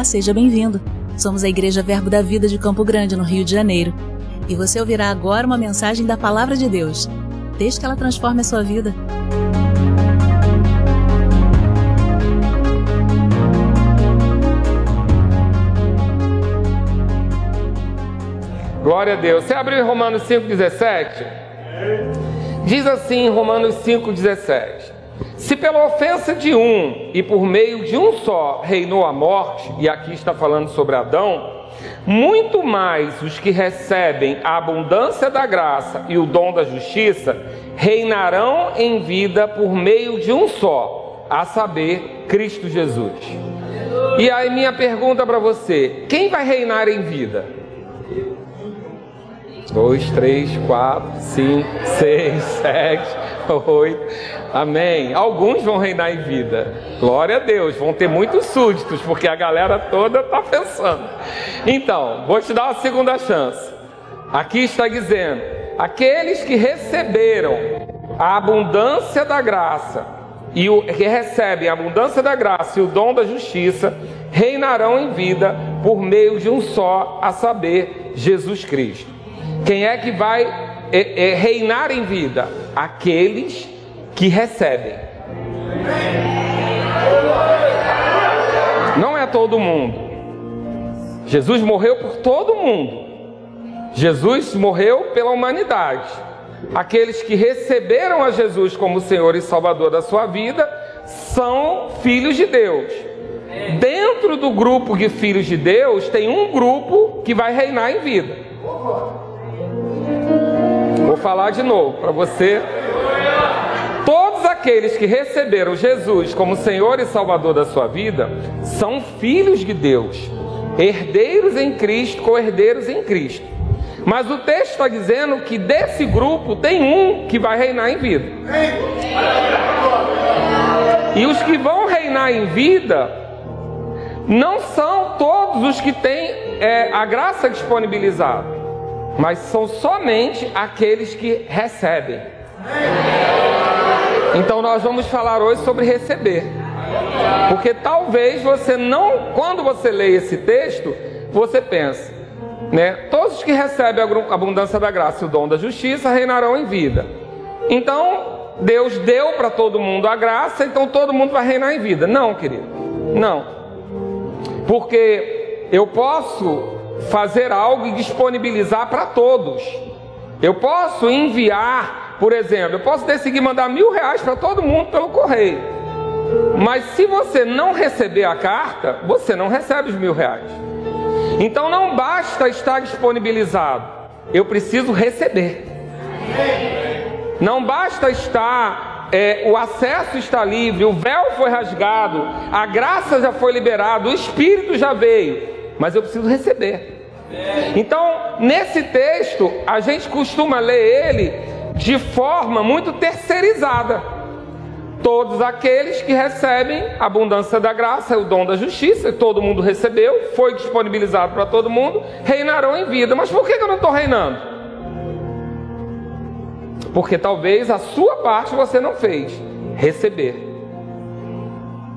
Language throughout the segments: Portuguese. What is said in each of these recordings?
Olá, seja bem-vindo. Somos a Igreja Verbo da Vida de Campo Grande, no Rio de Janeiro. E você ouvirá agora uma mensagem da Palavra de Deus. Desde que ela transforme a sua vida. Glória a Deus. Você abriu em Romanos 5,17? Diz assim em Romanos 5,17: Se pela ofensa de um e por meio de um só reinou a morte, e aqui está falando sobre Adão, muito mais os que recebem a abundância da graça e o dom da justiça reinarão em vida por meio de um só, a saber, Cristo Jesus. E aí, minha pergunta para você: quem vai reinar em vida? dois, três, quatro, cinco, seis, sete, oito. Amém. Alguns vão reinar em vida. Glória a Deus. Vão ter muitos súditos, porque a galera toda está pensando. Então, vou te dar uma segunda chance. Aqui está dizendo: aqueles que receberam a abundância da graça e o que recebem a abundância da graça e o dom da justiça reinarão em vida por meio de um só, a saber, Jesus Cristo. Quem é que vai é, é, reinar em vida? Aqueles que recebem. Não é todo mundo. Jesus morreu por todo mundo. Jesus morreu pela humanidade. Aqueles que receberam a Jesus como Senhor e Salvador da sua vida são filhos de Deus. Dentro do grupo de filhos de Deus, tem um grupo que vai reinar em vida. Falar de novo para você. Todos aqueles que receberam Jesus como Senhor e Salvador da sua vida são filhos de Deus, herdeiros em Cristo, co-herdeiros em Cristo. Mas o texto está dizendo que desse grupo tem um que vai reinar em vida. E os que vão reinar em vida não são todos os que têm é, a graça disponibilizada mas são somente aqueles que recebem. Então nós vamos falar hoje sobre receber. Porque talvez você não, quando você lê esse texto, você pense, né? Todos os que recebem a abundância da graça e o dom da justiça reinarão em vida. Então, Deus deu para todo mundo a graça, então todo mundo vai reinar em vida. Não, querido. Não. Porque eu posso fazer algo e disponibilizar para todos. Eu posso enviar, por exemplo, eu posso decidir mandar mil reais para todo mundo pelo correio. Mas se você não receber a carta, você não recebe os mil reais. Então não basta estar disponibilizado, eu preciso receber. Não basta estar, é, o acesso está livre, o véu foi rasgado, a graça já foi liberada, o Espírito já veio mas eu preciso receber. Então, nesse texto, a gente costuma ler ele de forma muito terceirizada. Todos aqueles que recebem a abundância da graça, o dom da justiça, todo mundo recebeu, foi disponibilizado para todo mundo, reinarão em vida. Mas por que eu não estou reinando? Porque talvez a sua parte você não fez, receber.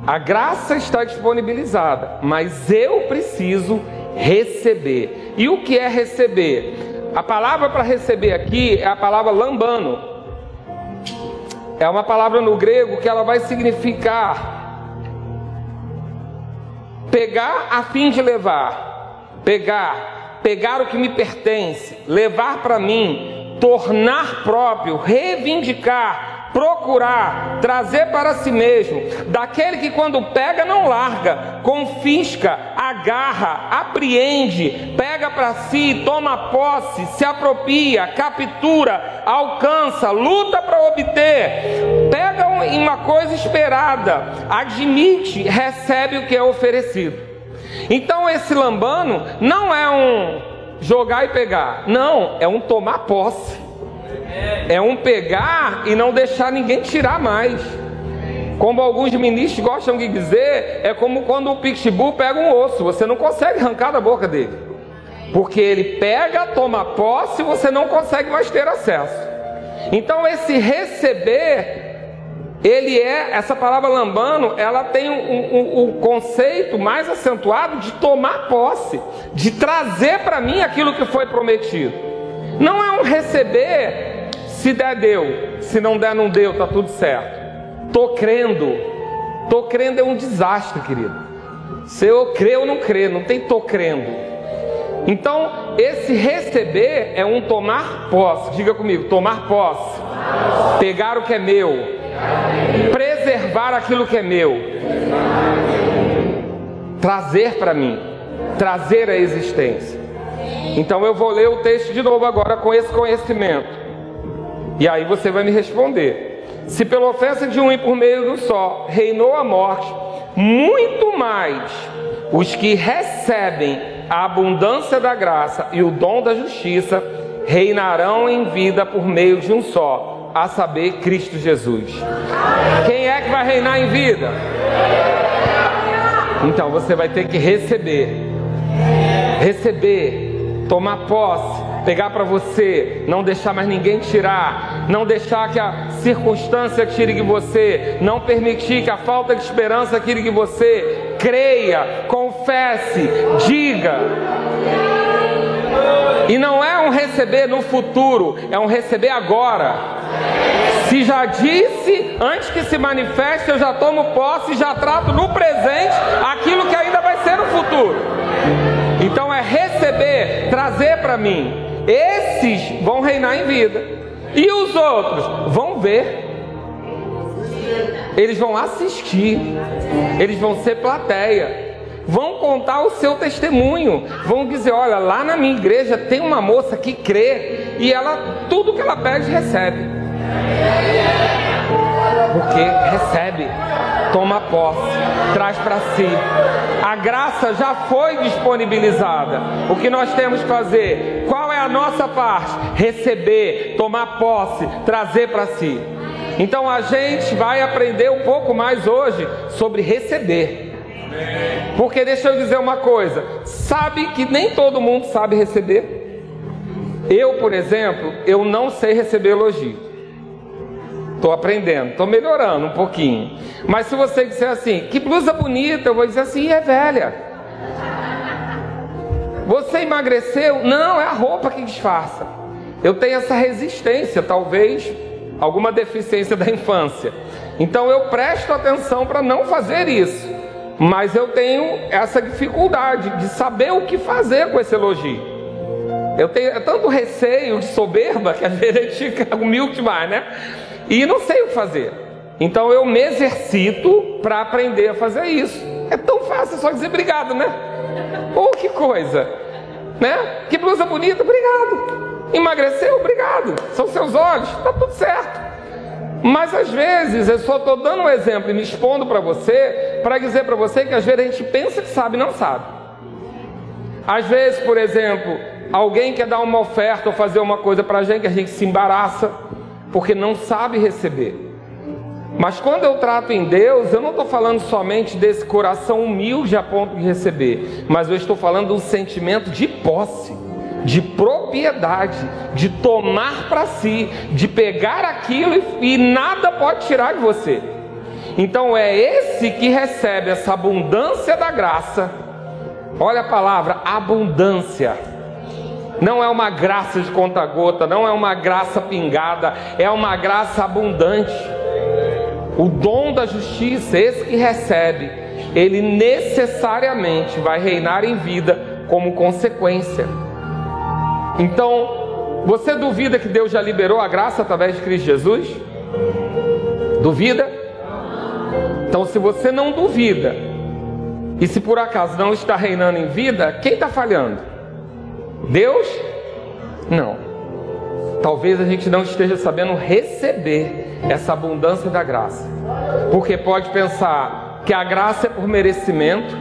A graça está disponibilizada, mas eu preciso receber. E o que é receber? A palavra para receber aqui é a palavra lambano. É uma palavra no grego que ela vai significar pegar a fim de levar, pegar, pegar o que me pertence, levar para mim, tornar próprio, reivindicar, procurar trazer para si mesmo, daquele que quando pega não larga, confisca, agarra, apreende, pega para si, toma posse, se apropria, captura, alcança, luta para obter, pega uma coisa esperada, admite, recebe o que é oferecido. Então esse lambano não é um jogar e pegar, não, é um tomar posse. É um pegar e não deixar ninguém tirar mais. Como alguns ministros gostam de dizer, é como quando o pitbull pega um osso, você não consegue arrancar da boca dele. Porque ele pega, toma posse você não consegue mais ter acesso. Então esse receber ele é, essa palavra lambano, ela tem o um, um, um conceito mais acentuado de tomar posse, de trazer para mim aquilo que foi prometido. Não é um receber, se der, deu, se não der, não deu, tá tudo certo. Tô crendo, tô crendo é um desastre, querido. Se eu creio ou não creio, não tem tô crendo. Então, esse receber é um tomar posse. Diga comigo, tomar posse. Pegar o que é meu preservar aquilo que é meu, trazer para mim, trazer a existência. Então eu vou ler o texto de novo agora com esse conhecimento. E aí você vai me responder. Se pela ofensa de um e por meio do só reinou a morte, muito mais os que recebem a abundância da graça e o dom da justiça reinarão em vida por meio de um só a saber, Cristo Jesus. Quem é que vai reinar em vida? Então você vai ter que receber, receber, tomar posse, pegar para você, não deixar mais ninguém tirar, não deixar que a circunstância tire de você, não permitir que a falta de esperança tire de você. Creia, confesse, diga. E não é um receber no futuro, é um receber agora. Se já disse, antes que se manifeste, eu já tomo posse e já trato no presente aquilo que ainda vai ser no futuro. Então é receber, trazer para mim. Esses vão reinar em vida. E os outros vão ver. Eles vão assistir. Eles vão ser plateia vão contar o seu testemunho, vão dizer: olha, lá na minha igreja tem uma moça que crê e ela tudo que ela pede recebe. Porque recebe, toma posse, traz para si. A graça já foi disponibilizada. O que nós temos que fazer? Qual é a nossa parte? Receber, tomar posse, trazer para si. Então a gente vai aprender um pouco mais hoje sobre receber. Porque deixa eu dizer uma coisa: sabe que nem todo mundo sabe receber? Eu, por exemplo, eu não sei receber elogio. Estou aprendendo, estou melhorando um pouquinho. Mas se você disser assim, que blusa bonita, eu vou dizer assim, é velha. Você emagreceu? Não, é a roupa que disfarça. Eu tenho essa resistência, talvez alguma deficiência da infância. Então eu presto atenção para não fazer isso. Mas eu tenho essa dificuldade de saber o que fazer com esse elogio. Eu tenho tanto receio de soberba que às vezes a gente fica humilde demais, né? E não sei o que fazer. Então eu me exercito para aprender a fazer isso. É tão fácil só dizer obrigado, né? Ou oh, que coisa, né? Que blusa bonita, obrigado. Emagreceu, obrigado. São seus olhos, tá tudo certo. Mas às vezes eu só estou dando um exemplo e me expondo para você, para dizer para você que às vezes a gente pensa que sabe e não sabe. Às vezes, por exemplo, alguém quer dar uma oferta ou fazer uma coisa para a gente, a gente se embaraça porque não sabe receber. Mas quando eu trato em Deus, eu não estou falando somente desse coração humilde a ponto de receber, mas eu estou falando um sentimento de posse de propriedade, de tomar para si, de pegar aquilo e, e nada pode tirar de você. Então é esse que recebe essa abundância da graça. Olha a palavra abundância. Não é uma graça de conta-gota, não é uma graça pingada, é uma graça abundante. O dom da justiça, esse que recebe, ele necessariamente vai reinar em vida como consequência. Então, você duvida que Deus já liberou a graça através de Cristo Jesus? Duvida? Então, se você não duvida, e se por acaso não está reinando em vida, quem está falhando? Deus? Não. Talvez a gente não esteja sabendo receber essa abundância da graça, porque pode pensar que a graça é por merecimento,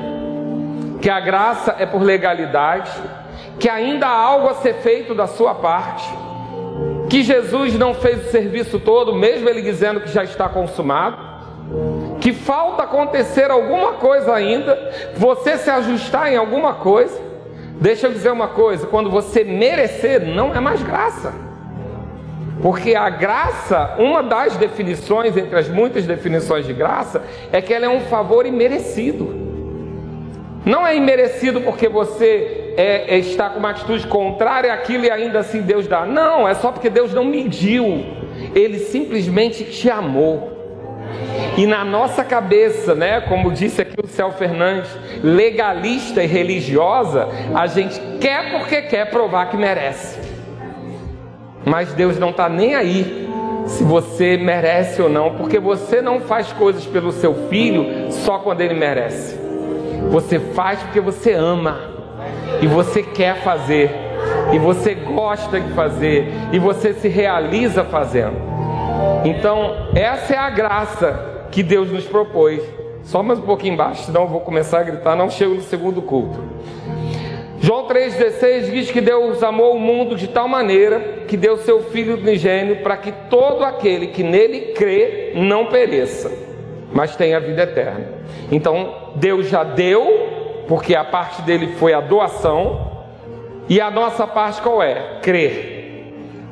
que a graça é por legalidade, que ainda há algo a ser feito da sua parte, que Jesus não fez o serviço todo, mesmo ele dizendo que já está consumado, que falta acontecer alguma coisa ainda, você se ajustar em alguma coisa. Deixa eu dizer uma coisa: quando você merecer, não é mais graça. Porque a graça, uma das definições, entre as muitas definições de graça, é que ela é um favor imerecido. Não é imerecido porque você é, é, está com uma atitude contrária àquilo e ainda assim Deus dá. Não, é só porque Deus não mediu. Ele simplesmente te amou. E na nossa cabeça, né, como disse aqui o Céu Fernandes, legalista e religiosa, a gente quer porque quer provar que merece. Mas Deus não está nem aí se você merece ou não, porque você não faz coisas pelo seu filho só quando ele merece. Você faz porque você ama e você quer fazer e você gosta de fazer e você se realiza fazendo. Então, essa é a graça que Deus nos propôs. Só mais um pouquinho embaixo, senão eu vou começar a gritar, não chego no segundo culto. João 3,16 diz que Deus amou o mundo de tal maneira que deu seu Filho unigênio para que todo aquele que nele crê não pereça, mas tenha vida eterna. Então, Deus já deu, porque a parte dele foi a doação, e a nossa parte qual é? Crer.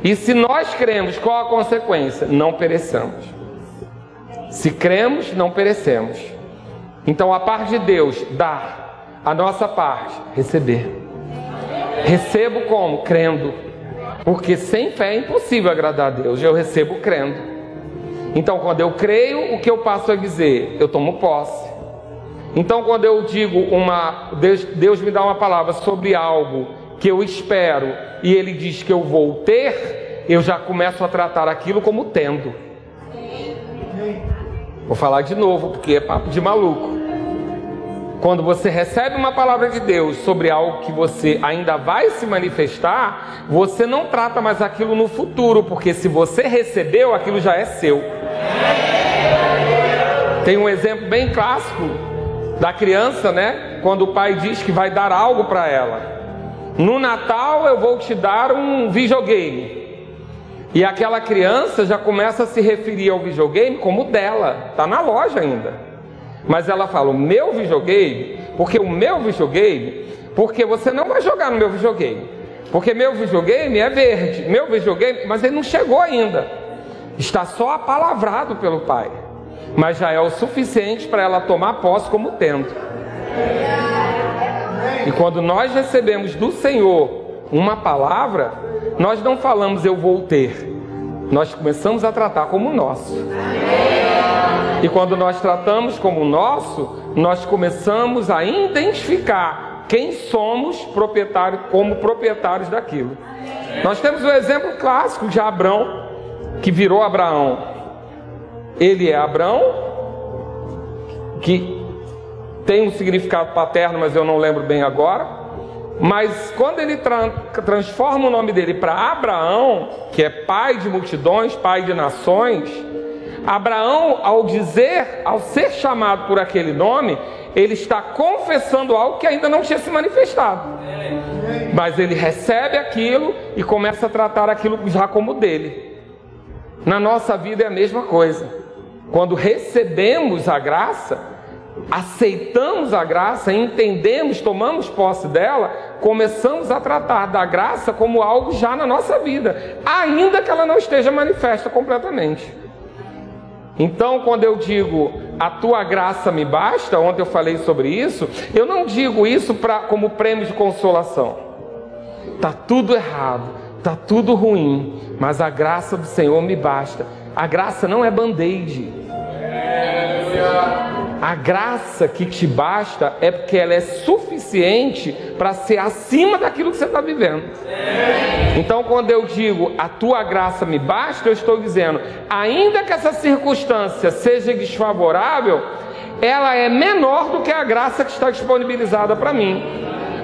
E se nós cremos, qual a consequência? Não pereçamos. Se cremos, não perecemos. Então, a parte de Deus, dar. A nossa parte, receber. Recebo como? Crendo. Porque sem fé é impossível agradar a Deus. Eu recebo crendo. Então, quando eu creio, o que eu passo a dizer? Eu tomo posse. Então, quando eu digo uma. Deus, Deus me dá uma palavra sobre algo que eu espero e Ele diz que eu vou ter, eu já começo a tratar aquilo como tendo. Vou falar de novo, porque é papo de maluco. Quando você recebe uma palavra de Deus sobre algo que você ainda vai se manifestar, você não trata mais aquilo no futuro, porque se você recebeu, aquilo já é seu. Tem um exemplo bem clássico da criança, né? Quando o pai diz que vai dar algo para ela. No Natal eu vou te dar um videogame. E aquela criança já começa a se referir ao videogame como dela, está na loja ainda. Mas ela fala: o meu videogame, porque o meu videogame, porque você não vai jogar no meu videogame, porque meu videogame é verde, meu videogame, mas ele não chegou ainda, está só apalavrado pelo pai, mas já é o suficiente para ela tomar posse como tendo. E quando nós recebemos do Senhor uma palavra, nós não falamos eu vou ter, nós começamos a tratar como nosso. E quando nós tratamos como nosso, nós começamos a identificar quem somos proprietário, como proprietários daquilo. Nós temos o um exemplo clássico de Abrão, que virou Abraão. Ele é Abrão, que tem um significado paterno, mas eu não lembro bem agora. Mas quando ele tra transforma o nome dele para Abraão, que é pai de multidões, pai de nações, Abraão, ao dizer, ao ser chamado por aquele nome, ele está confessando algo que ainda não tinha se manifestado. Mas ele recebe aquilo e começa a tratar aquilo já como dele. Na nossa vida é a mesma coisa. Quando recebemos a graça, aceitamos a graça, entendemos, tomamos posse dela, começamos a tratar da graça como algo já na nossa vida, ainda que ela não esteja manifesta completamente. Então, quando eu digo a tua graça me basta, ontem eu falei sobre isso, eu não digo isso pra, como prêmio de consolação. Tá tudo errado, tá tudo ruim, mas a graça do Senhor me basta. A graça não é band-aid. A graça que te basta é porque ela é suficiente para ser acima daquilo que você está vivendo. Então, quando eu digo a tua graça me basta, eu estou dizendo, ainda que essa circunstância seja desfavorável, ela é menor do que a graça que está disponibilizada para mim.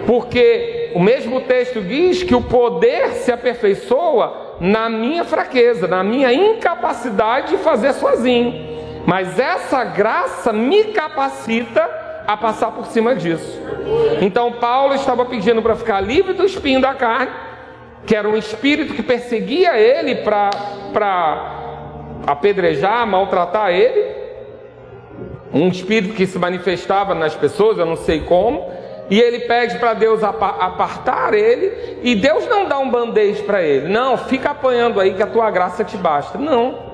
Porque o mesmo texto diz que o poder se aperfeiçoa na minha fraqueza, na minha incapacidade de fazer sozinho. Mas essa graça me capacita a passar por cima disso. Então Paulo estava pedindo para ficar livre do espinho da carne, que era um espírito que perseguia ele para apedrejar, maltratar ele. Um espírito que se manifestava nas pessoas, eu não sei como. e ele pede para Deus apartar ele, e Deus não dá um band-aid para ele. Não, fica apanhando aí que a tua graça te basta. Não.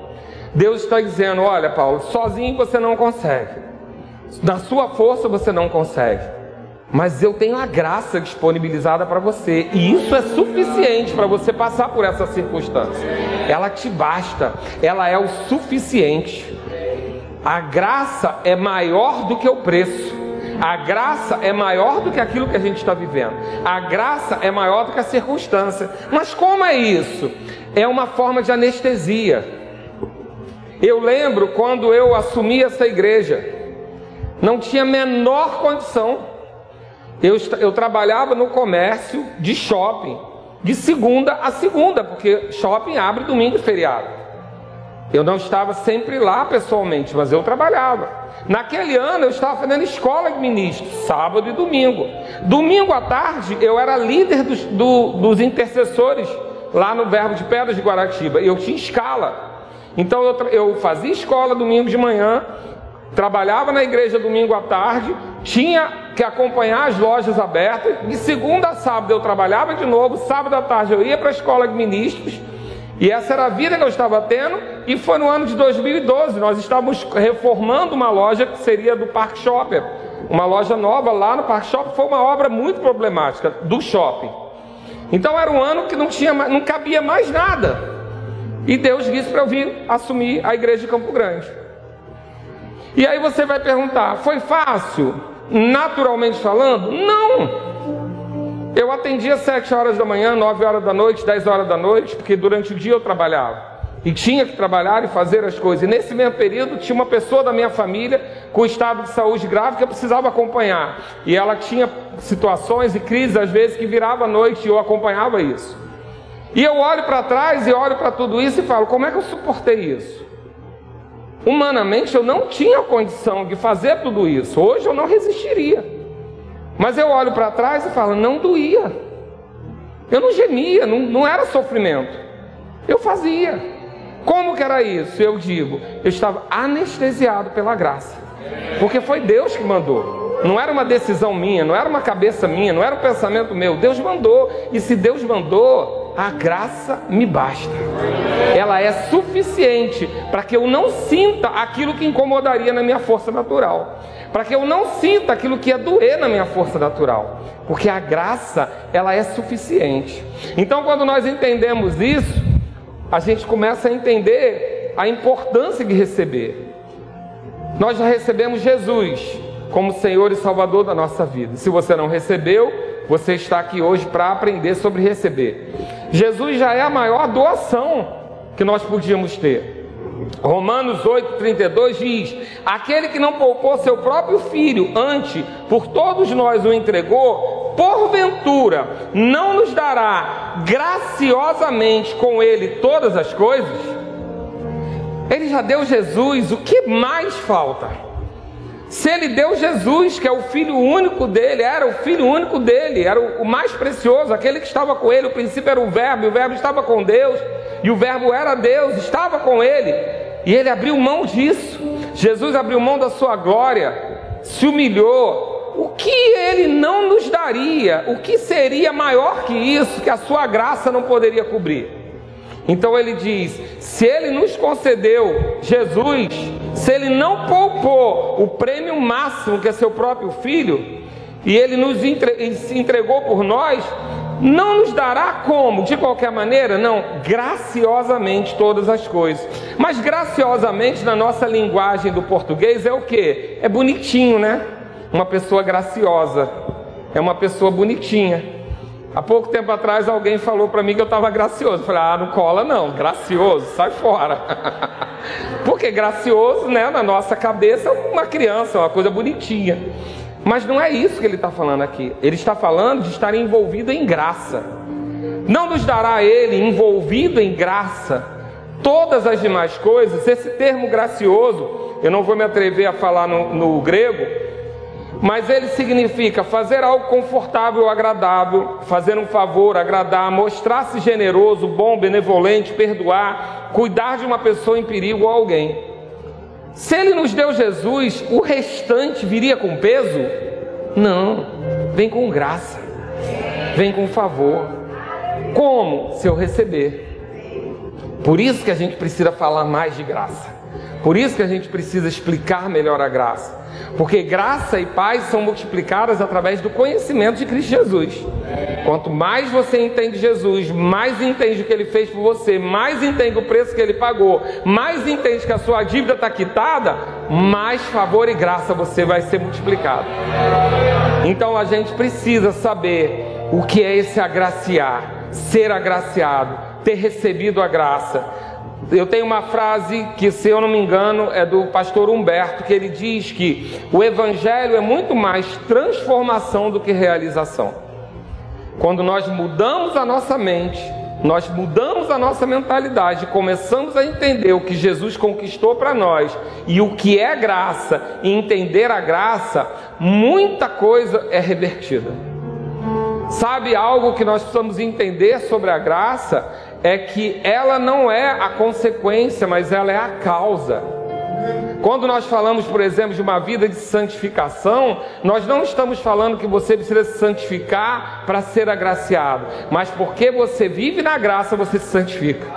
Deus está dizendo: olha, Paulo, sozinho você não consegue, na sua força você não consegue, mas eu tenho a graça disponibilizada para você, e isso é suficiente para você passar por essa circunstância. Ela te basta, ela é o suficiente. A graça é maior do que o preço. A graça é maior do que aquilo que a gente está vivendo. A graça é maior do que a circunstância. Mas como é isso? É uma forma de anestesia. Eu lembro quando eu assumi essa igreja, não tinha menor condição. Eu, eu trabalhava no comércio de shopping, de segunda a segunda, porque shopping abre domingo e feriado. Eu não estava sempre lá pessoalmente, mas eu trabalhava. Naquele ano eu estava fazendo escola de ministros, sábado e domingo. Domingo à tarde eu era líder dos, do, dos intercessores lá no Verbo de Pedras de Guaratiba. Eu tinha escala. Então eu, eu fazia escola domingo de manhã, trabalhava na igreja domingo à tarde, tinha que acompanhar as lojas abertas. De segunda a sábado eu trabalhava de novo, sábado à tarde eu ia para a escola de ministros e essa era a vida que eu estava tendo, e foi no ano de 2012. Nós estávamos reformando uma loja que seria do Park Shopper, uma loja nova lá no Park Shopper. Foi uma obra muito problemática do shopping. Então era um ano que não, tinha, não cabia mais nada. E Deus disse para eu vir assumir a igreja de Campo Grande. E aí você vai perguntar: foi fácil? Naturalmente falando? Não! Eu atendia sete horas da manhã, nove horas da noite, dez horas da noite, porque durante o dia eu trabalhava. E tinha que trabalhar e fazer as coisas. E nesse mesmo período tinha uma pessoa da minha família com estado de saúde grave que eu precisava acompanhar. E ela tinha situações e crises, às vezes, que virava à noite e eu acompanhava isso. E eu olho para trás e olho para tudo isso e falo: como é que eu suportei isso? Humanamente eu não tinha condição de fazer tudo isso. Hoje eu não resistiria. Mas eu olho para trás e falo, não doía. Eu não gemia, não, não era sofrimento. Eu fazia. Como que era isso? Eu digo, eu estava anestesiado pela graça. Porque foi Deus que mandou. Não era uma decisão minha, não era uma cabeça minha, não era um pensamento meu. Deus mandou. E se Deus mandou, a graça me basta. Ela é suficiente para que eu não sinta aquilo que incomodaria na minha força natural para que eu não sinta aquilo que é doer na minha força natural, porque a graça, ela é suficiente. Então, quando nós entendemos isso, a gente começa a entender a importância de receber. Nós já recebemos Jesus como Senhor e Salvador da nossa vida. Se você não recebeu, você está aqui hoje para aprender sobre receber. Jesus já é a maior doação que nós podíamos ter. Romanos 8,32 diz: Aquele que não poupou seu próprio filho, antes por todos nós o entregou, porventura não nos dará graciosamente com ele todas as coisas? Ele já deu Jesus, o que mais falta? Se ele deu Jesus, que é o filho único dele, era o filho único dele, era o mais precioso, aquele que estava com ele, o princípio era o Verbo, e o Verbo estava com Deus, e o Verbo era Deus, estava com ele, e ele abriu mão disso. Jesus abriu mão da sua glória, se humilhou. O que ele não nos daria? O que seria maior que isso que a sua graça não poderia cobrir? Então ele diz: se ele nos concedeu Jesus, se ele não poupou o prêmio máximo que é seu próprio filho, e ele nos entre, se entregou por nós, não nos dará como? De qualquer maneira? Não, graciosamente todas as coisas. Mas graciosamente na nossa linguagem do português é o que? É bonitinho, né? Uma pessoa graciosa, é uma pessoa bonitinha. Há pouco tempo atrás alguém falou para mim que eu estava gracioso. Eu falei, ah, não cola não, gracioso, sai fora. Porque gracioso, né, na nossa cabeça, é uma criança, uma coisa bonitinha. Mas não é isso que ele está falando aqui. Ele está falando de estar envolvido em graça. Não nos dará ele envolvido em graça todas as demais coisas. Esse termo gracioso, eu não vou me atrever a falar no, no grego, mas ele significa fazer algo confortável, agradável, fazer um favor, agradar, mostrar-se generoso, bom, benevolente, perdoar, cuidar de uma pessoa em perigo ou alguém. Se ele nos deu Jesus, o restante viria com peso? Não. Vem com graça. Vem com favor. Como? Se eu receber. Por isso que a gente precisa falar mais de graça. Por isso que a gente precisa explicar melhor a graça. Porque graça e paz são multiplicadas através do conhecimento de Cristo Jesus. Quanto mais você entende Jesus, mais entende o que ele fez por você, mais entende o preço que ele pagou, mais entende que a sua dívida está quitada, mais favor e graça você vai ser multiplicado. Então a gente precisa saber o que é esse agraciar, ser agraciado, ter recebido a graça. Eu tenho uma frase que, se eu não me engano, é do pastor Humberto, que ele diz que o evangelho é muito mais transformação do que realização. Quando nós mudamos a nossa mente, nós mudamos a nossa mentalidade, começamos a entender o que Jesus conquistou para nós e o que é graça, e entender a graça, muita coisa é revertida. Sabe algo que nós precisamos entender sobre a graça? É que ela não é a consequência, mas ela é a causa. Quando nós falamos, por exemplo, de uma vida de santificação, nós não estamos falando que você precisa se santificar para ser agraciado, mas porque você vive na graça, você se santifica.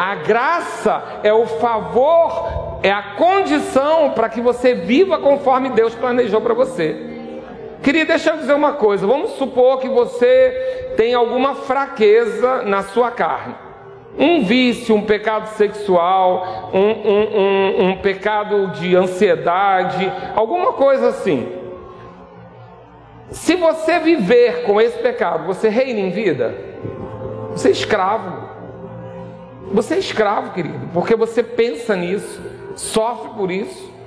A graça é o favor, é a condição para que você viva conforme Deus planejou para você. Queria deixar eu dizer uma coisa. Vamos supor que você tem alguma fraqueza na sua carne. Um vício, um pecado sexual, um, um, um, um pecado de ansiedade, alguma coisa assim. Se você viver com esse pecado, você reina em vida? Você é escravo. Você é escravo, querido, porque você pensa nisso, sofre por isso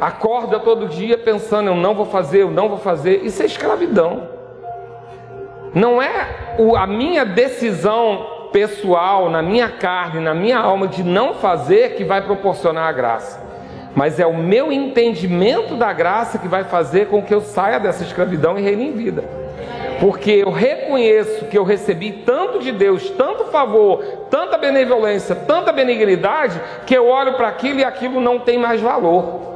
acorda todo dia pensando, eu não vou fazer, eu não vou fazer, isso é escravidão. Não é a minha decisão pessoal, na minha carne, na minha alma, de não fazer que vai proporcionar a graça. Mas é o meu entendimento da graça que vai fazer com que eu saia dessa escravidão e reine em vida. Porque eu reconheço que eu recebi tanto de Deus, tanto favor, tanta benevolência, tanta benignidade, que eu olho para aquilo e aquilo não tem mais valor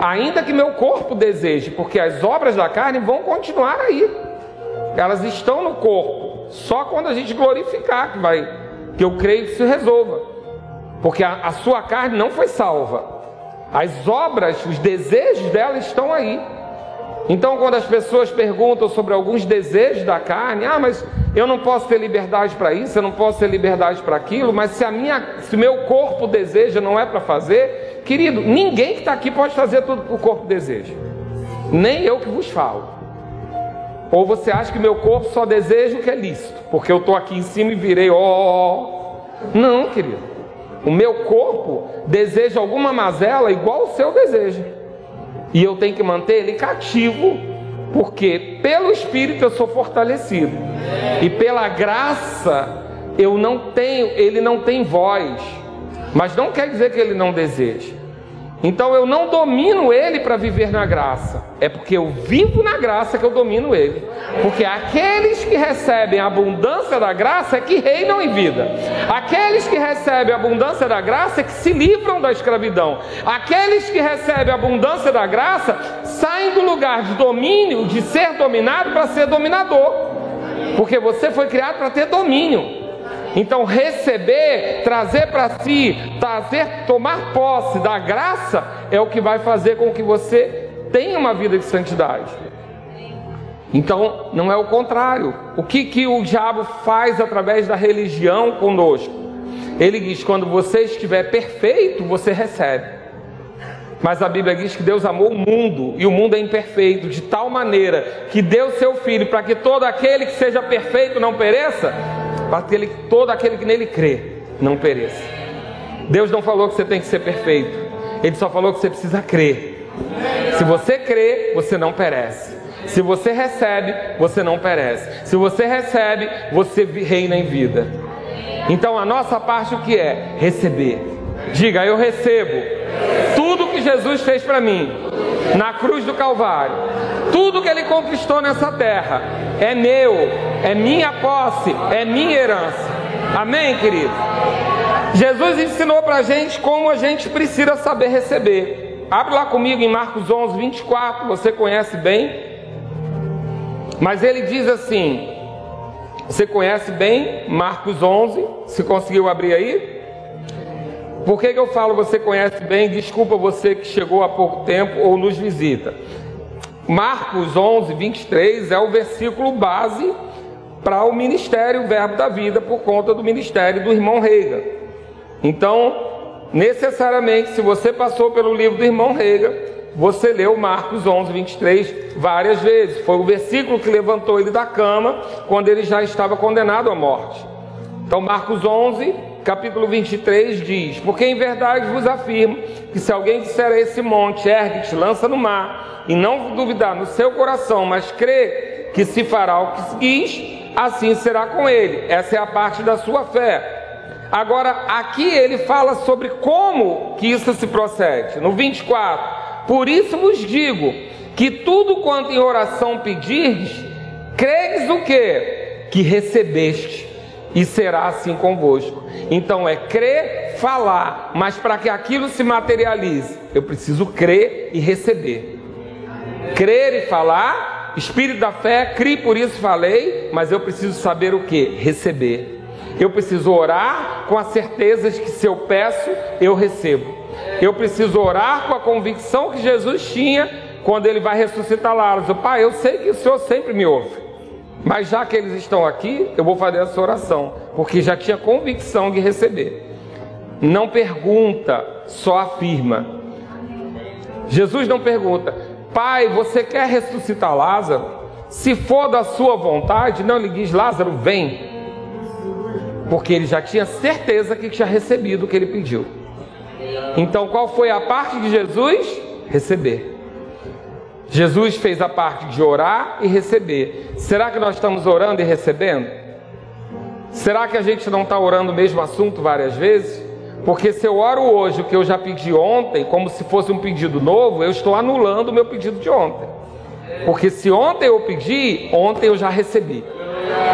ainda que meu corpo deseje, porque as obras da carne vão continuar aí. Elas estão no corpo. Só quando a gente glorificar que vai, que eu creio que se resolva. Porque a, a sua carne não foi salva. As obras, os desejos dela estão aí. Então, quando as pessoas perguntam sobre alguns desejos da carne, ah, mas eu não posso ter liberdade para isso, eu não posso ter liberdade para aquilo, mas se a minha, se o meu corpo deseja, não é para fazer, Querido, ninguém que está aqui pode fazer tudo que o corpo deseja. Nem eu que vos falo. Ou você acha que meu corpo só deseja o que é lícito, porque eu estou aqui em cima e virei, ó. Oh. Não, querido. O meu corpo deseja alguma mazela igual o seu deseja. E eu tenho que manter ele cativo, porque pelo Espírito eu sou fortalecido. E pela graça eu não tenho, ele não tem voz. Mas não quer dizer que ele não deseja. Então eu não domino ele para viver na graça. É porque eu vivo na graça que eu domino ele. Porque aqueles que recebem a abundância da graça é que reinam em vida. Aqueles que recebem a abundância da graça é que se livram da escravidão. Aqueles que recebem a abundância da graça saem do lugar de domínio, de ser dominado, para ser dominador. Porque você foi criado para ter domínio. Então, receber, trazer para si, trazer, tomar posse da graça é o que vai fazer com que você tenha uma vida de santidade. Então, não é o contrário. O que, que o diabo faz através da religião conosco? Ele diz: quando você estiver perfeito, você recebe. Mas a Bíblia diz que Deus amou o mundo e o mundo é imperfeito, de tal maneira que deu seu filho para que todo aquele que seja perfeito não pereça, para que ele, todo aquele que nele crê não pereça. Deus não falou que você tem que ser perfeito, Ele só falou que você precisa crer. Se você crê, você não perece. Se você recebe, você não perece. Se você recebe, você reina em vida. Então a nossa parte o que é? Receber. Diga, eu recebo tudo que Jesus fez para mim na cruz do Calvário. Tudo que ele conquistou nessa terra é meu, é minha posse, é minha herança. Amém, querido? Jesus ensinou para a gente como a gente precisa saber receber. Abre lá comigo em Marcos 11, 24, você conhece bem. Mas ele diz assim: você conhece bem Marcos 11? Se conseguiu abrir aí? Por que, que eu falo você conhece bem? Desculpa você que chegou há pouco tempo ou nos visita. Marcos 11, 23 é o versículo base para o ministério Verbo da Vida por conta do ministério do irmão Reiga. Então, necessariamente, se você passou pelo livro do irmão Reiga, você leu Marcos 11, 23 várias vezes. Foi o versículo que levantou ele da cama quando ele já estava condenado à morte. Então, Marcos 11, capítulo 23 diz: Porque em verdade vos afirmo que se alguém disser a esse monte, ergue-te, lança no mar, e não duvidar no seu coração, mas crê que se fará o que diz, assim será com ele. Essa é a parte da sua fé. Agora, aqui ele fala sobre como que isso se procede. No 24: Por isso vos digo que tudo quanto em oração pedirdes, credes o que? Que recebeste, e será assim convosco. Então é crer, falar, mas para que aquilo se materialize, eu preciso crer e receber. Crer e falar Espírito da fé, criei por isso falei, mas eu preciso saber o que? Receber. Eu preciso orar com a certeza de que se eu peço, eu recebo. Eu preciso orar com a convicção que Jesus tinha quando ele vai ressuscitar Lázaro. Pai, eu sei que o Senhor sempre me ouve. Mas já que eles estão aqui, eu vou fazer essa oração, porque já tinha convicção de receber. Não pergunta, só afirma. Jesus não pergunta, Pai, você quer ressuscitar Lázaro? Se for da sua vontade, não lhe diz Lázaro, vem. Porque ele já tinha certeza que tinha recebido o que ele pediu. Então, qual foi a parte de Jesus? Receber. Jesus fez a parte de orar e receber. Será que nós estamos orando e recebendo? Será que a gente não está orando o mesmo assunto várias vezes? Porque se eu oro hoje o que eu já pedi ontem, como se fosse um pedido novo, eu estou anulando o meu pedido de ontem. Porque se ontem eu pedi, ontem eu já recebi.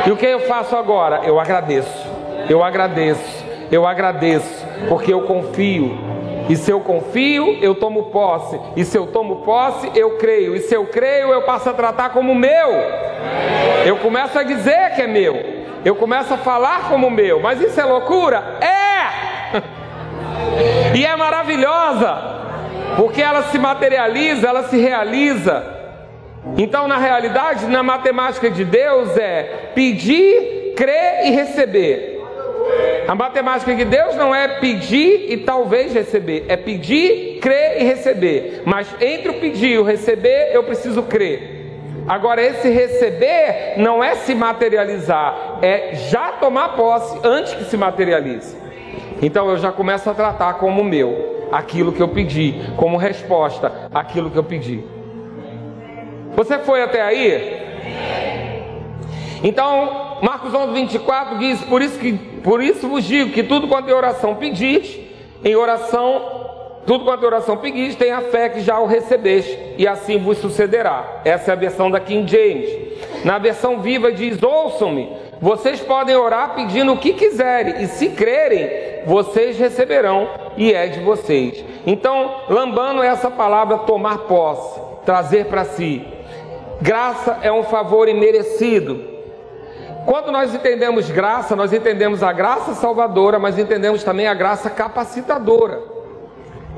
E o que eu faço agora? Eu agradeço. Eu agradeço. Eu agradeço. Porque eu confio. E se eu confio, eu tomo posse. E se eu tomo posse, eu creio. E se eu creio, eu passo a tratar como meu. Eu começo a dizer que é meu. Eu começo a falar como meu. Mas isso é loucura? É! E é maravilhosa, porque ela se materializa, ela se realiza. Então, na realidade, na matemática de Deus é pedir, crer e receber. A matemática de Deus não é pedir e talvez receber, é pedir, crer e receber. Mas entre o pedir e o receber, eu preciso crer. Agora, esse receber não é se materializar, é já tomar posse antes que se materialize. Então eu já começo a tratar como meu aquilo que eu pedi, como resposta aquilo que eu pedi. Você foi até aí? Então, Marcos 11, 24 diz: Por isso, que, por isso vos digo que tudo quanto em oração pedis, em oração, tudo quanto em oração pedis, tenha fé que já o recebeste, e assim vos sucederá. Essa é a versão da King James. Na versão viva diz: Ouçam-me, vocês podem orar pedindo o que quiserem, e se crerem, vocês receberão e é de vocês. Então, lambando essa palavra tomar posse, trazer para si. Graça é um favor imerecido. Quando nós entendemos graça, nós entendemos a graça salvadora, mas entendemos também a graça capacitadora.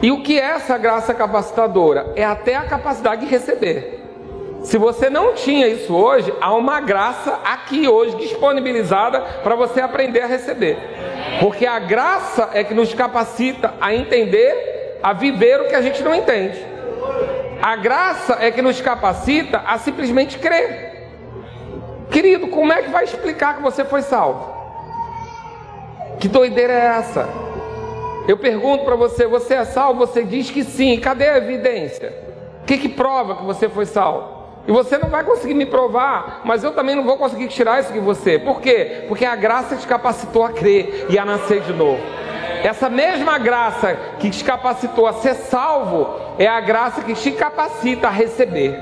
E o que é essa graça capacitadora? É até a capacidade de receber. Se você não tinha isso hoje, há uma graça aqui hoje disponibilizada para você aprender a receber. Porque a graça é que nos capacita a entender, a viver o que a gente não entende. A graça é que nos capacita a simplesmente crer. Querido, como é que vai explicar que você foi salvo? Que doideira é essa? Eu pergunto para você: você é salvo? Você diz que sim. Cadê a evidência? O que, que prova que você foi salvo? E você não vai conseguir me provar, mas eu também não vou conseguir tirar isso de você. Por quê? Porque a graça te capacitou a crer e a nascer de novo. Essa mesma graça que te capacitou a ser salvo é a graça que te capacita a receber,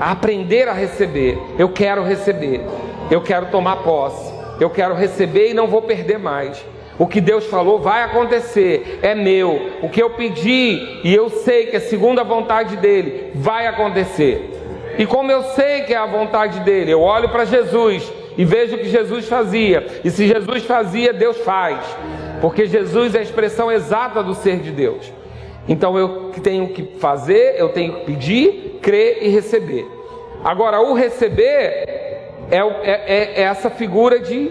a aprender a receber. Eu quero receber, eu quero tomar posse, eu quero receber e não vou perder mais. O que Deus falou vai acontecer, é meu. O que eu pedi e eu sei que é segundo a vontade dele, vai acontecer. E como eu sei que é a vontade dele, eu olho para Jesus e vejo o que Jesus fazia. E se Jesus fazia, Deus faz. Porque Jesus é a expressão exata do ser de Deus. Então eu tenho que fazer, eu tenho que pedir, crer e receber. Agora, o receber é, é, é, é essa figura de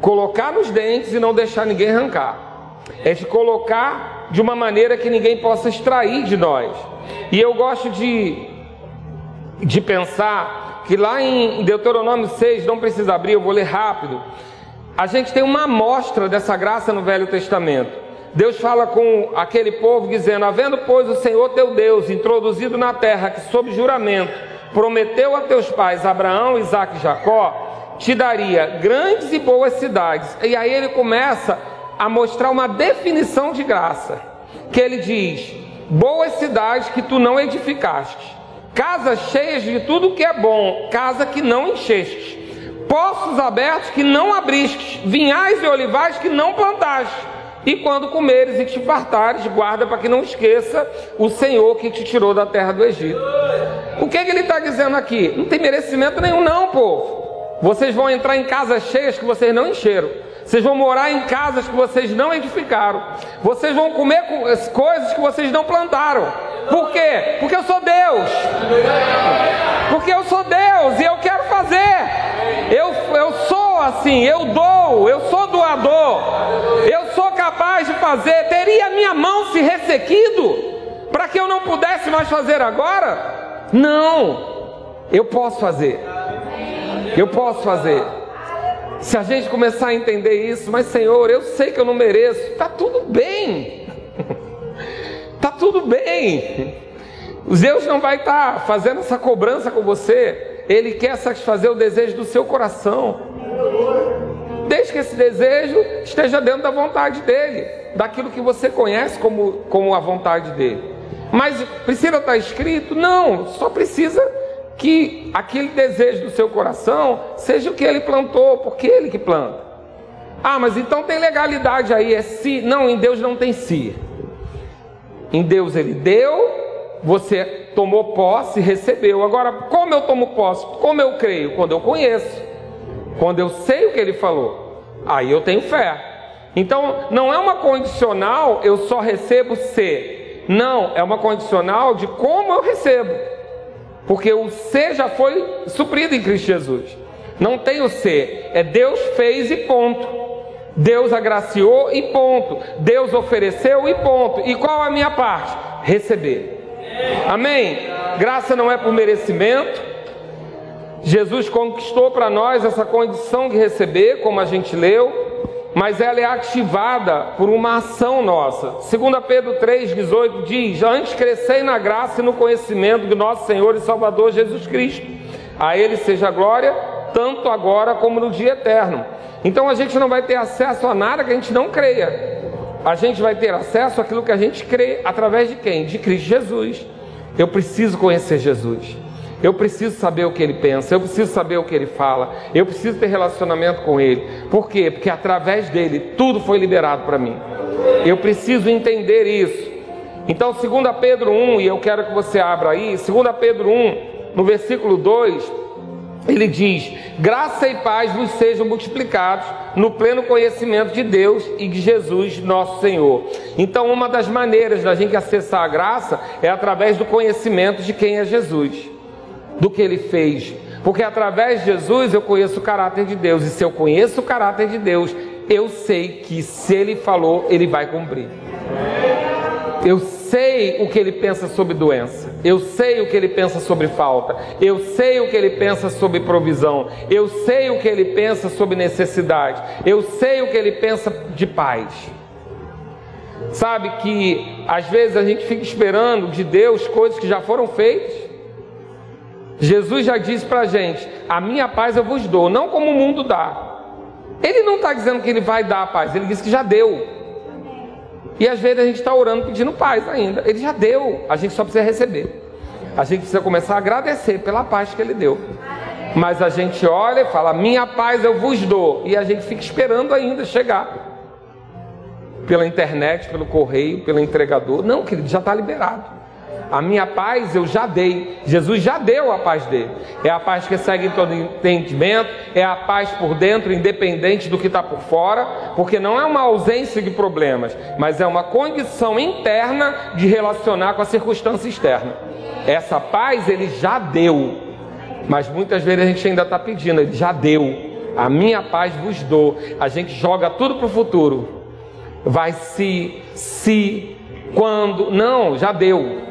colocar nos dentes e não deixar ninguém arrancar. É de colocar de uma maneira que ninguém possa extrair de nós. E eu gosto de, de pensar que lá em Deuteronômio 6, não precisa abrir, eu vou ler rápido. A gente tem uma amostra dessa graça no Velho Testamento. Deus fala com aquele povo dizendo: Havendo, pois, o Senhor teu Deus introduzido na terra, que sob juramento prometeu a teus pais, Abraão, Isaac e Jacó, te daria grandes e boas cidades. E aí ele começa a mostrar uma definição de graça, que ele diz: boas cidades que tu não edificaste, casas cheias de tudo que é bom, casa que não encheste, poços abertos que não abriste, vinhais e olivais que não plantaste. E quando comeres e te fartares, guarda para que não esqueça o Senhor que te tirou da terra do Egito. O que, é que ele está dizendo aqui? Não tem merecimento nenhum, não, povo. Vocês vão entrar em casas cheias que vocês não encheram. Vocês vão morar em casas que vocês não edificaram. Vocês vão comer coisas que vocês não plantaram. Por quê? Porque eu sou Deus. Porque eu sou Deus e eu quero fazer. Eu, eu sou assim, eu dou, eu sou doador. Eu sou capaz de fazer. Teria minha mão se ressequido para que eu não pudesse mais fazer agora? Não. Eu posso fazer. Eu posso fazer. Se a gente começar a entender isso, mas Senhor, eu sei que eu não mereço, tá tudo bem. Tá tudo bem. Deus não vai estar tá fazendo essa cobrança com você. Ele quer satisfazer o desejo do seu coração. Desde que esse desejo esteja dentro da vontade dele, daquilo que você conhece como, como a vontade dele. Mas precisa estar escrito? Não, só precisa que aquele desejo do seu coração seja o que ele plantou, porque ele que planta. Ah, mas então tem legalidade aí, é si. Não, em Deus não tem si. Em Deus ele deu, você tomou posse, recebeu. Agora, como eu tomo posse? Como eu creio? Quando eu conheço. Quando eu sei o que ele falou. Aí eu tenho fé. Então, não é uma condicional, eu só recebo se. Não, é uma condicional de como eu recebo. Porque o ser já foi suprido em Cristo Jesus. Não tem o ser, é Deus fez e ponto. Deus agraciou e ponto. Deus ofereceu e ponto. E qual a minha parte? Receber. Amém? Graça não é por merecimento. Jesus conquistou para nós essa condição de receber, como a gente leu mas ela é ativada por uma ação nossa. 2 Pedro 3,18 diz: Antes crescei na graça e no conhecimento do nosso Senhor e Salvador Jesus Cristo. A Ele seja glória, tanto agora como no dia eterno. Então a gente não vai ter acesso a nada que a gente não creia. A gente vai ter acesso àquilo que a gente crê através de quem? De Cristo Jesus. Eu preciso conhecer Jesus. Eu preciso saber o que ele pensa, eu preciso saber o que ele fala, eu preciso ter relacionamento com ele. Por quê? Porque através dele tudo foi liberado para mim. Eu preciso entender isso. Então, 2 Pedro 1, e eu quero que você abra aí, 2 Pedro 1, no versículo 2, ele diz: Graça e paz vos sejam multiplicados no pleno conhecimento de Deus e de Jesus, nosso Senhor. Então, uma das maneiras da gente acessar a graça é através do conhecimento de quem é Jesus do que ele fez. Porque através de Jesus eu conheço o caráter de Deus. E se eu conheço o caráter de Deus, eu sei que se ele falou, ele vai cumprir. Eu sei o que ele pensa sobre doença. Eu sei o que ele pensa sobre falta. Eu sei o que ele pensa sobre provisão. Eu sei o que ele pensa sobre necessidade. Eu sei o que ele pensa de paz. Sabe que às vezes a gente fica esperando de Deus coisas que já foram feitas. Jesus já disse para a gente: a minha paz eu vos dou, não como o mundo dá. Ele não está dizendo que ele vai dar a paz, ele disse que já deu. E às vezes a gente está orando pedindo paz ainda. Ele já deu, a gente só precisa receber. A gente precisa começar a agradecer pela paz que ele deu. Mas a gente olha e fala: Minha paz eu vos dou. E a gente fica esperando ainda chegar. Pela internet, pelo correio, pelo entregador. Não, querido, já está liberado. A minha paz eu já dei. Jesus já deu a paz dele. É a paz que segue todo entendimento, é a paz por dentro, independente do que está por fora, porque não é uma ausência de problemas, mas é uma condição interna de relacionar com a circunstância externa. Essa paz ele já deu, mas muitas vezes a gente ainda está pedindo, ele já deu. A minha paz vos dou. A gente joga tudo para o futuro. Vai se, se, quando. Não, já deu.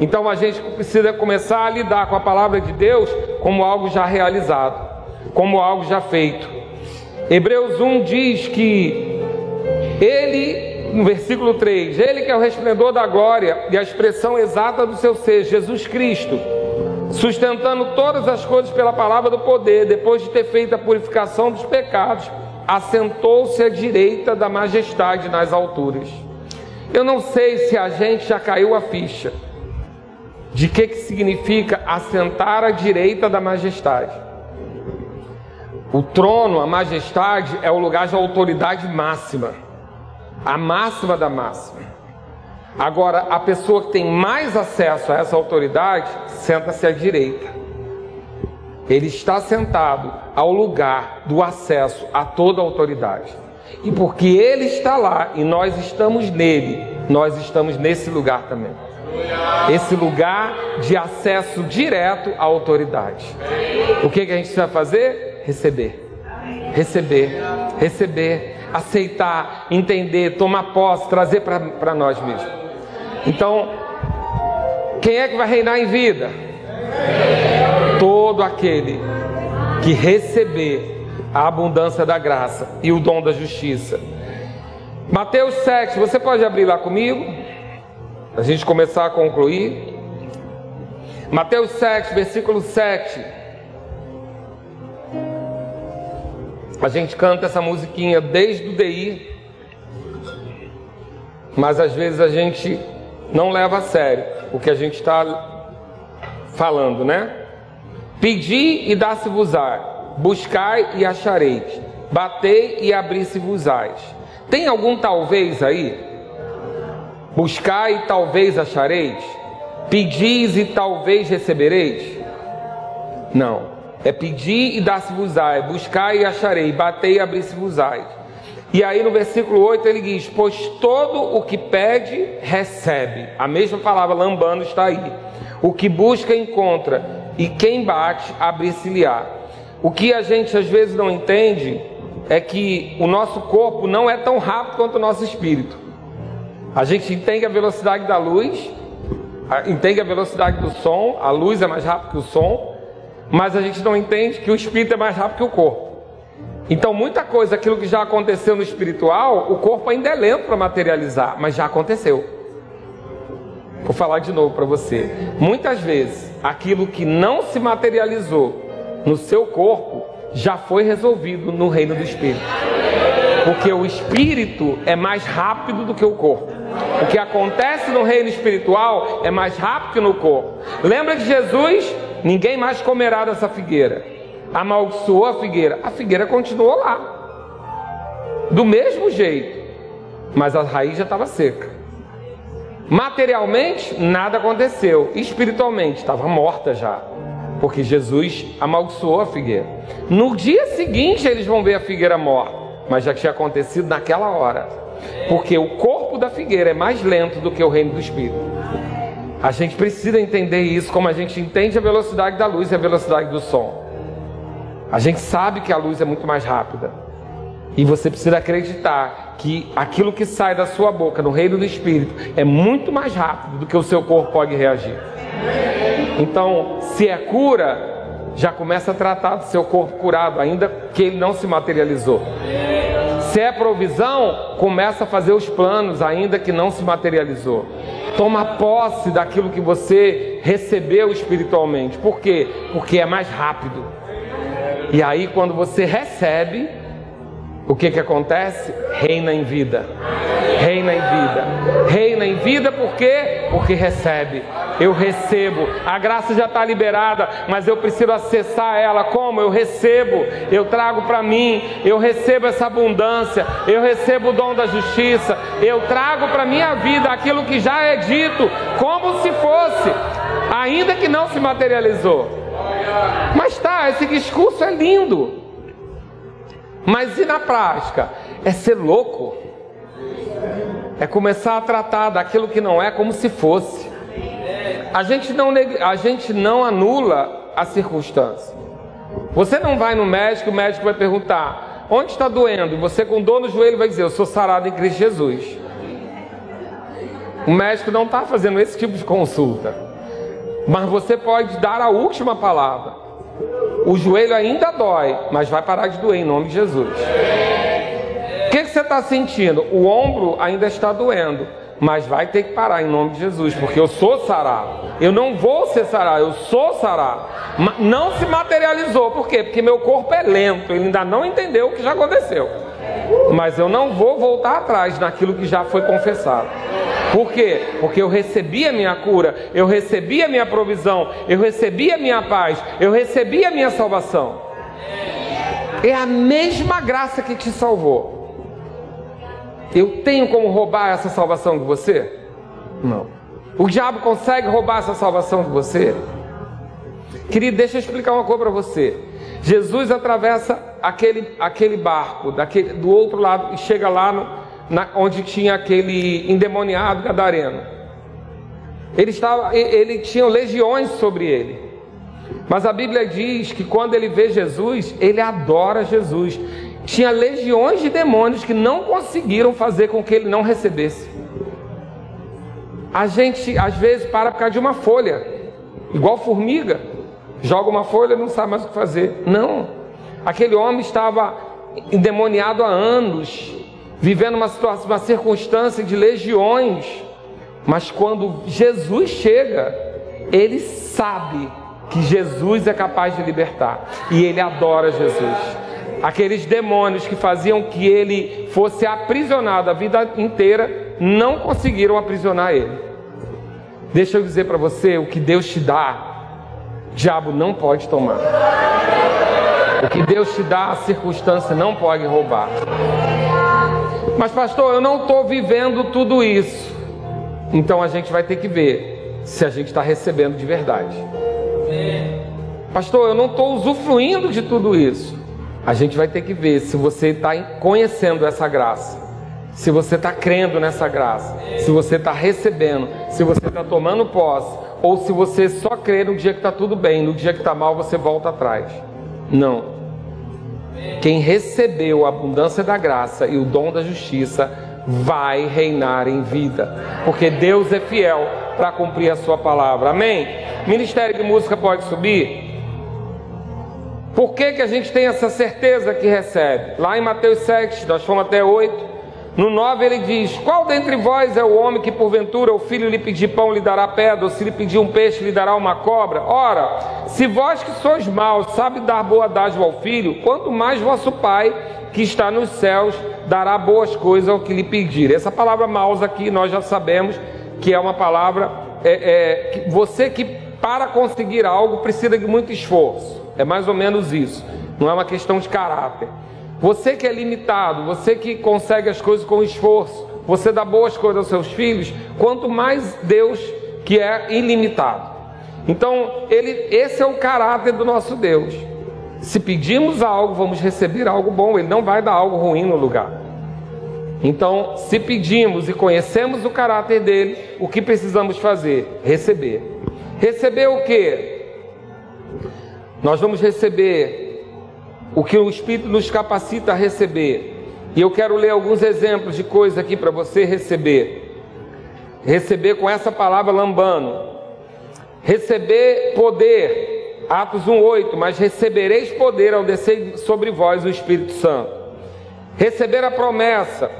Então a gente precisa começar a lidar com a palavra de Deus como algo já realizado, como algo já feito. Hebreus 1 diz que ele, no versículo 3, ele que é o resplendor da glória e a expressão exata do seu ser, Jesus Cristo, sustentando todas as coisas pela palavra do poder, depois de ter feito a purificação dos pecados, assentou-se à direita da majestade nas alturas. Eu não sei se a gente já caiu a ficha de que, que significa assentar à direita da majestade. O trono, a majestade, é o lugar de autoridade máxima, a máxima da máxima. Agora, a pessoa que tem mais acesso a essa autoridade, senta-se à direita. Ele está sentado ao lugar do acesso a toda a autoridade. E porque ele está lá e nós estamos nele, nós estamos nesse lugar também esse lugar de acesso direto à autoridade. O que, que a gente vai fazer? Receber. Receber, receber, aceitar, entender, tomar posse, trazer para nós mesmos. Então, quem é que vai reinar em vida? Todo aquele que receber a abundância da graça e o dom da justiça. Mateus 7, você pode abrir lá comigo? A gente começar a concluir. Mateus 7, versículo 7. A gente canta essa musiquinha desde o DI, mas às vezes a gente não leva a sério o que a gente está falando, né? Pedi e dá-se-vos-á, buscai e achareis, batei e abri-se-vos-ás. Tem algum talvez aí? Buscai e talvez achareis, pedis e talvez recebereis. Não, é pedir e dar-se-vos-á, buscai e acharei, batei e abrir-se-vos-á. E aí no versículo 8 ele diz: Pois todo o que pede, recebe. A mesma palavra lambando está aí. O que busca, encontra, e quem bate, abre-se-lhe-á. O que a gente às vezes não entende é que o nosso corpo não é tão rápido quanto o nosso espírito. A gente entende a velocidade da luz, entende a velocidade do som, a luz é mais rápida que o som, mas a gente não entende que o espírito é mais rápido que o corpo. Então, muita coisa, aquilo que já aconteceu no espiritual, o corpo ainda é lento para materializar, mas já aconteceu. Vou falar de novo para você. Muitas vezes, aquilo que não se materializou no seu corpo já foi resolvido no reino do espírito. Porque o espírito é mais rápido do que o corpo. O que acontece no reino espiritual é mais rápido que no corpo. Lembra de Jesus? Ninguém mais comerá dessa figueira. Amaldiçoou a figueira. A figueira continuou lá. Do mesmo jeito. Mas a raiz já estava seca. Materialmente, nada aconteceu. Espiritualmente, estava morta já. Porque Jesus amaldiçoou a figueira. No dia seguinte, eles vão ver a figueira morta. Mas já tinha acontecido naquela hora. Porque o corpo da figueira é mais lento do que o reino do espírito. A gente precisa entender isso como a gente entende a velocidade da luz e a velocidade do som. A gente sabe que a luz é muito mais rápida. E você precisa acreditar que aquilo que sai da sua boca no reino do espírito é muito mais rápido do que o seu corpo pode reagir. Então, se é cura, já começa a tratar do seu corpo curado, ainda que ele não se materializou. Se é provisão, começa a fazer os planos, ainda que não se materializou. Toma posse daquilo que você recebeu espiritualmente. Por quê? Porque é mais rápido. E aí, quando você recebe, o que, que acontece? Reina em vida. Reina em vida. Reina em vida por quê? Porque recebe. eu recebo. A graça já está liberada, mas eu preciso acessar ela. Como? Eu recebo, eu trago para mim, eu recebo essa abundância, eu recebo o dom da justiça, eu trago para minha vida aquilo que já é dito, como se fosse, ainda que não se materializou. Mas tá, esse discurso é lindo. Mas e na prática? É ser louco. É começar a tratar daquilo que não é como se fosse. A gente não, a gente não anula a circunstância. Você não vai no médico, o médico vai perguntar: onde está doendo? Você, com dor no joelho, vai dizer: eu sou sarado em Cristo Jesus. O médico não está fazendo esse tipo de consulta. Mas você pode dar a última palavra. O joelho ainda dói, mas vai parar de doer em nome de Jesus. Você está sentindo? O ombro ainda está doendo, mas vai ter que parar em nome de Jesus, porque eu sou sarado. Eu não vou ser sarado, eu sou sarado. Não se materializou, por quê? Porque meu corpo é lento, ele ainda não entendeu o que já aconteceu. Mas eu não vou voltar atrás naquilo que já foi confessado. Por quê? Porque eu recebi a minha cura, eu recebi a minha provisão, eu recebi a minha paz, eu recebi a minha salvação. É a mesma graça que te salvou. Eu tenho como roubar essa salvação de você? Não. O diabo consegue roubar essa salvação de você? Querido, deixa eu explicar uma coisa para você. Jesus atravessa aquele, aquele barco daquele, do outro lado e chega lá no, na, onde tinha aquele endemoniado gadareno. Ele, estava, ele tinha legiões sobre ele. Mas a Bíblia diz que quando ele vê Jesus, ele adora Jesus. Tinha legiões de demônios que não conseguiram fazer com que ele não recebesse. A gente às vezes para por causa de uma folha, igual formiga, joga uma folha e não sabe mais o que fazer. Não, aquele homem estava endemoniado há anos, vivendo uma situação, uma circunstância de legiões, mas quando Jesus chega, ele sabe que Jesus é capaz de libertar e ele adora Jesus. Aqueles demônios que faziam que ele fosse aprisionado a vida inteira não conseguiram aprisionar ele. Deixa eu dizer para você: o que Deus te dá, diabo não pode tomar. O que Deus te dá, a circunstância não pode roubar. Mas, pastor, eu não estou vivendo tudo isso. Então a gente vai ter que ver se a gente está recebendo de verdade. Pastor, eu não estou usufruindo de tudo isso. A gente vai ter que ver se você está conhecendo essa graça, se você está crendo nessa graça, se você está recebendo, se você está tomando posse, ou se você só crê no dia que está tudo bem, no dia que está mal você volta atrás. Não. Quem recebeu a abundância da graça e o dom da justiça vai reinar em vida, porque Deus é fiel para cumprir a sua palavra. Amém? Ministério de música pode subir? Por que, que a gente tem essa certeza que recebe? Lá em Mateus 7, nós fomos até 8. No 9 ele diz: Qual dentre vós é o homem que porventura o filho lhe pedir pão lhe dará pedra, ou se lhe pedir um peixe lhe dará uma cobra? Ora, se vós que sois maus sabe dar boa dádiva ao filho, quanto mais vosso Pai que está nos céus dará boas coisas ao que lhe pedir. Essa palavra maus aqui nós já sabemos que é uma palavra é, é, que você que para conseguir algo precisa de muito esforço. É mais ou menos isso. Não é uma questão de caráter. Você que é limitado, você que consegue as coisas com esforço, você dá boas coisas aos seus filhos, quanto mais Deus que é ilimitado. Então, ele, esse é o caráter do nosso Deus. Se pedimos algo, vamos receber algo bom, ele não vai dar algo ruim no lugar. Então, se pedimos e conhecemos o caráter dele, o que precisamos fazer? Receber. Receber o que? Nós vamos receber o que o Espírito nos capacita a receber. E eu quero ler alguns exemplos de coisas aqui para você receber. Receber com essa palavra lambano. Receber poder, Atos 1:8, mas recebereis poder ao descer sobre vós o Espírito Santo. Receber a promessa,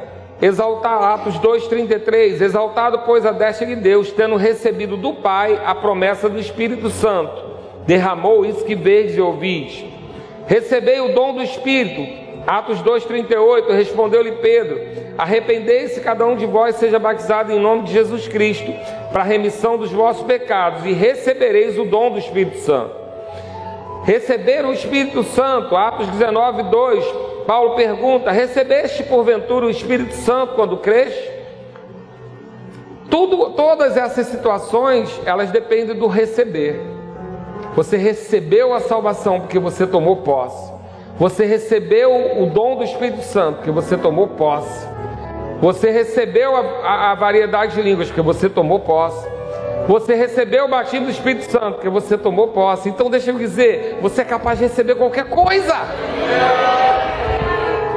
exaltar Atos 2:33, exaltado pois a destra de Deus, tendo recebido do Pai a promessa do Espírito Santo, derramou isso que vedes e ouvis. Recebei o dom do Espírito, Atos 2,38, respondeu-lhe Pedro: Arrependei-se cada um de vós seja batizado em nome de Jesus Cristo, para a remissão dos vossos pecados, e recebereis o dom do Espírito Santo. Receber o Espírito Santo, Atos 19, 2, Paulo pergunta: Recebeste porventura o Espírito Santo quando creste? Tudo, todas essas situações, elas dependem do receber. Você recebeu a salvação porque você tomou posse. Você recebeu o dom do Espírito Santo porque você tomou posse. Você recebeu a, a, a variedade de línguas porque você tomou posse. Você recebeu o batismo do Espírito Santo porque você tomou posse. Então deixa eu dizer, você é capaz de receber qualquer coisa.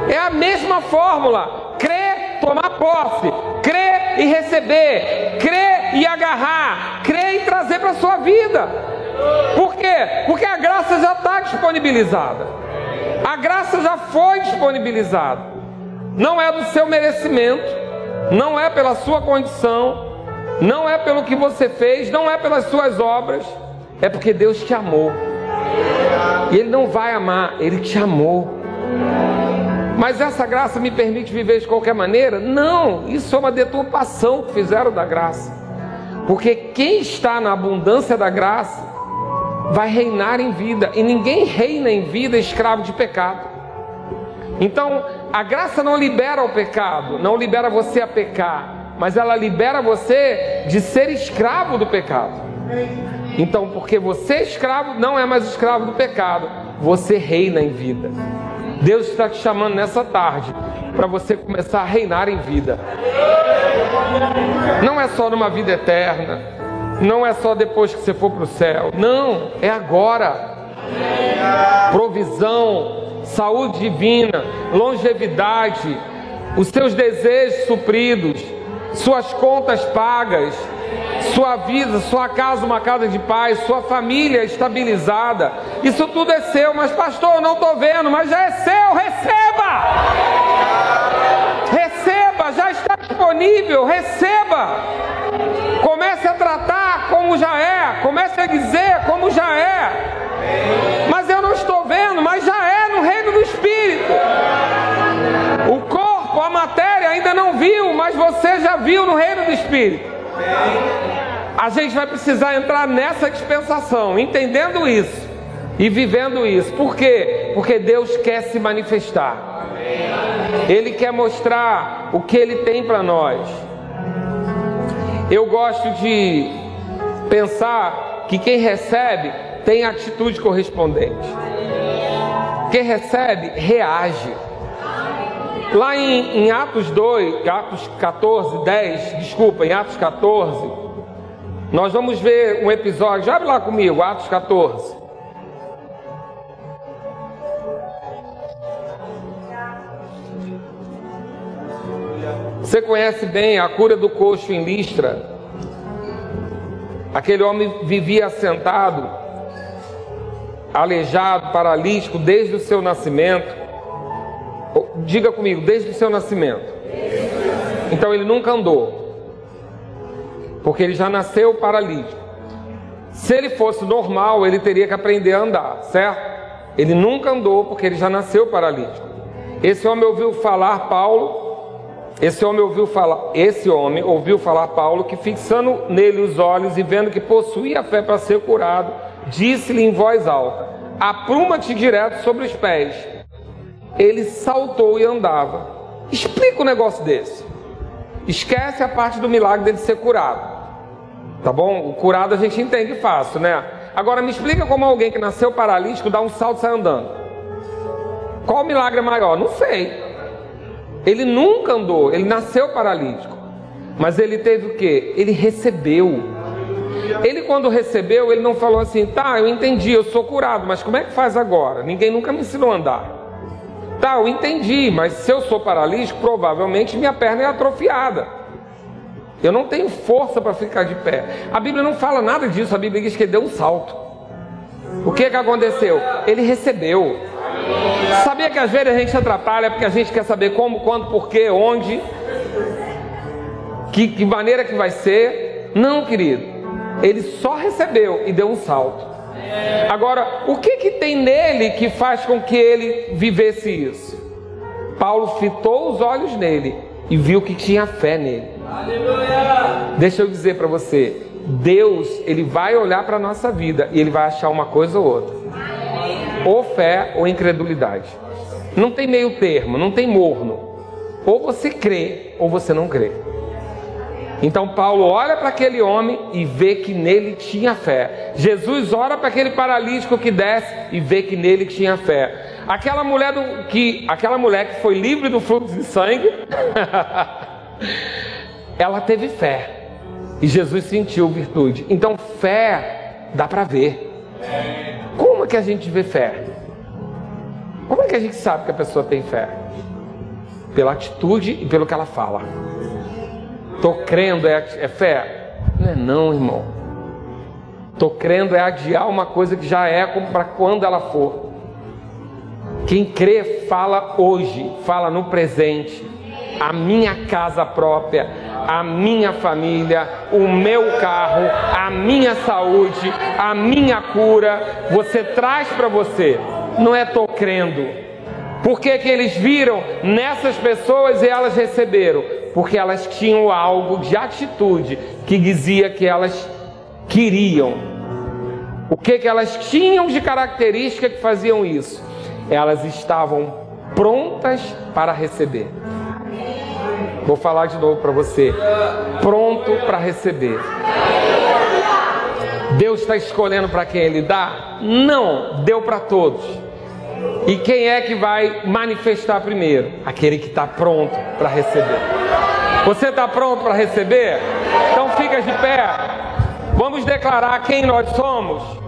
É a mesma fórmula. Crer, tomar posse. Crer e receber. Crer e agarrar. Crer e trazer para sua vida. Por quê? Porque a graça já está disponibilizada. A graça já foi disponibilizada. Não é do seu merecimento, não é pela sua condição, não é pelo que você fez, não é pelas suas obras, é porque Deus te amou. E Ele não vai amar, Ele te amou. Mas essa graça me permite viver de qualquer maneira? Não, isso é uma deturpação que fizeram da graça. Porque quem está na abundância da graça vai reinar em vida, e ninguém reina em vida escravo de pecado. Então, a graça não libera o pecado, não libera você a pecar, mas ela libera você de ser escravo do pecado. Então, porque você é escravo, não é mais escravo do pecado, você reina em vida. Deus está te chamando nessa tarde para você começar a reinar em vida. Não é só numa vida eterna, não é só depois que você for para o céu, não, é agora. Provisão, saúde divina, longevidade, os seus desejos supridos, suas contas pagas, sua vida, sua casa, uma casa de paz, sua família estabilizada. Isso tudo é seu, mas pastor, não estou vendo, mas já é seu, receba! Receba, já está disponível, receba! Comece a tratar como já é, comece a dizer como já é. Mas eu não estou vendo, mas já é no reino do Espírito. O corpo, a matéria ainda não viu, mas você já viu no reino do Espírito. A gente vai precisar entrar nessa dispensação, entendendo isso e vivendo isso. Por quê? Porque Deus quer se manifestar. Ele quer mostrar o que ele tem para nós. Eu gosto de pensar que quem recebe tem atitude correspondente. Quem recebe, reage. Lá em, em, Atos 2, Atos 14, 10, desculpa, em Atos 14, nós vamos ver um episódio, abre lá comigo, Atos 14. Você conhece bem a cura do coxo em Listra? Aquele homem vivia assentado, aleijado, paralítico desde o seu nascimento. Diga comigo, desde o seu nascimento. Então ele nunca andou, porque ele já nasceu paralítico. Se ele fosse normal, ele teria que aprender a andar, certo? Ele nunca andou porque ele já nasceu paralítico. Esse homem ouviu falar Paulo esse homem ouviu falar, esse homem ouviu falar Paulo que fixando nele os olhos e vendo que possuía fé para ser curado, disse-lhe em voz alta: Apruma-te direto sobre os pés. Ele saltou e andava. Explica um negócio desse. Esquece a parte do milagre dele ser curado. Tá bom? O curado a gente entende fácil, né? Agora me explica como alguém que nasceu paralítico dá um salto e sai andando. Qual o milagre maior? Não sei. Ele nunca andou, ele nasceu paralítico. Mas ele teve o que? Ele recebeu. Ele, quando recebeu, ele não falou assim: tá, eu entendi, eu sou curado, mas como é que faz agora? Ninguém nunca me ensinou a andar. Tá, eu entendi, mas se eu sou paralítico, provavelmente minha perna é atrofiada. Eu não tenho força para ficar de pé. A Bíblia não fala nada disso, a Bíblia diz que ele deu um salto. O que, que aconteceu? Ele recebeu. Sabia que às vezes a gente atrapalha porque a gente quer saber como, quando, porquê, onde, que, que maneira que vai ser. Não, querido. Ele só recebeu e deu um salto. Agora, o que, que tem nele que faz com que ele vivesse isso? Paulo fitou os olhos nele e viu que tinha fé nele. Aleluia! Deixa eu dizer para você, Deus, ele vai olhar para a nossa vida e ele vai achar uma coisa ou outra. Ou fé ou incredulidade. Não tem meio termo, não tem morno. Ou você crê ou você não crê. Então Paulo olha para aquele homem e vê que nele tinha fé. Jesus ora para aquele paralítico que desce e vê que nele tinha fé. Aquela mulher do, que aquela mulher que foi livre do fluxo de sangue, ela teve fé. E Jesus sentiu virtude. Então fé dá para ver. Como é que a gente vê fé? Como é que a gente sabe que a pessoa tem fé? Pela atitude e pelo que ela fala. Tô crendo é, é fé? Não é não, irmão. Tô crendo é adiar uma coisa que já é para quando ela for. Quem crê fala hoje, fala no presente. A minha casa própria, a minha família, o meu carro, a minha saúde, a minha cura, você traz para você. Não é tô crendo. Por que, que eles viram nessas pessoas e elas receberam? porque elas tinham algo de atitude que dizia que elas queriam. O que, que elas tinham de característica que faziam isso? Elas estavam prontas para receber. Vou falar de novo para você. Pronto para receber. Deus está escolhendo para quem Ele dá? Não, deu para todos. E quem é que vai manifestar primeiro? Aquele que está pronto para receber. Você está pronto para receber? Então fica de pé. Vamos declarar quem nós somos.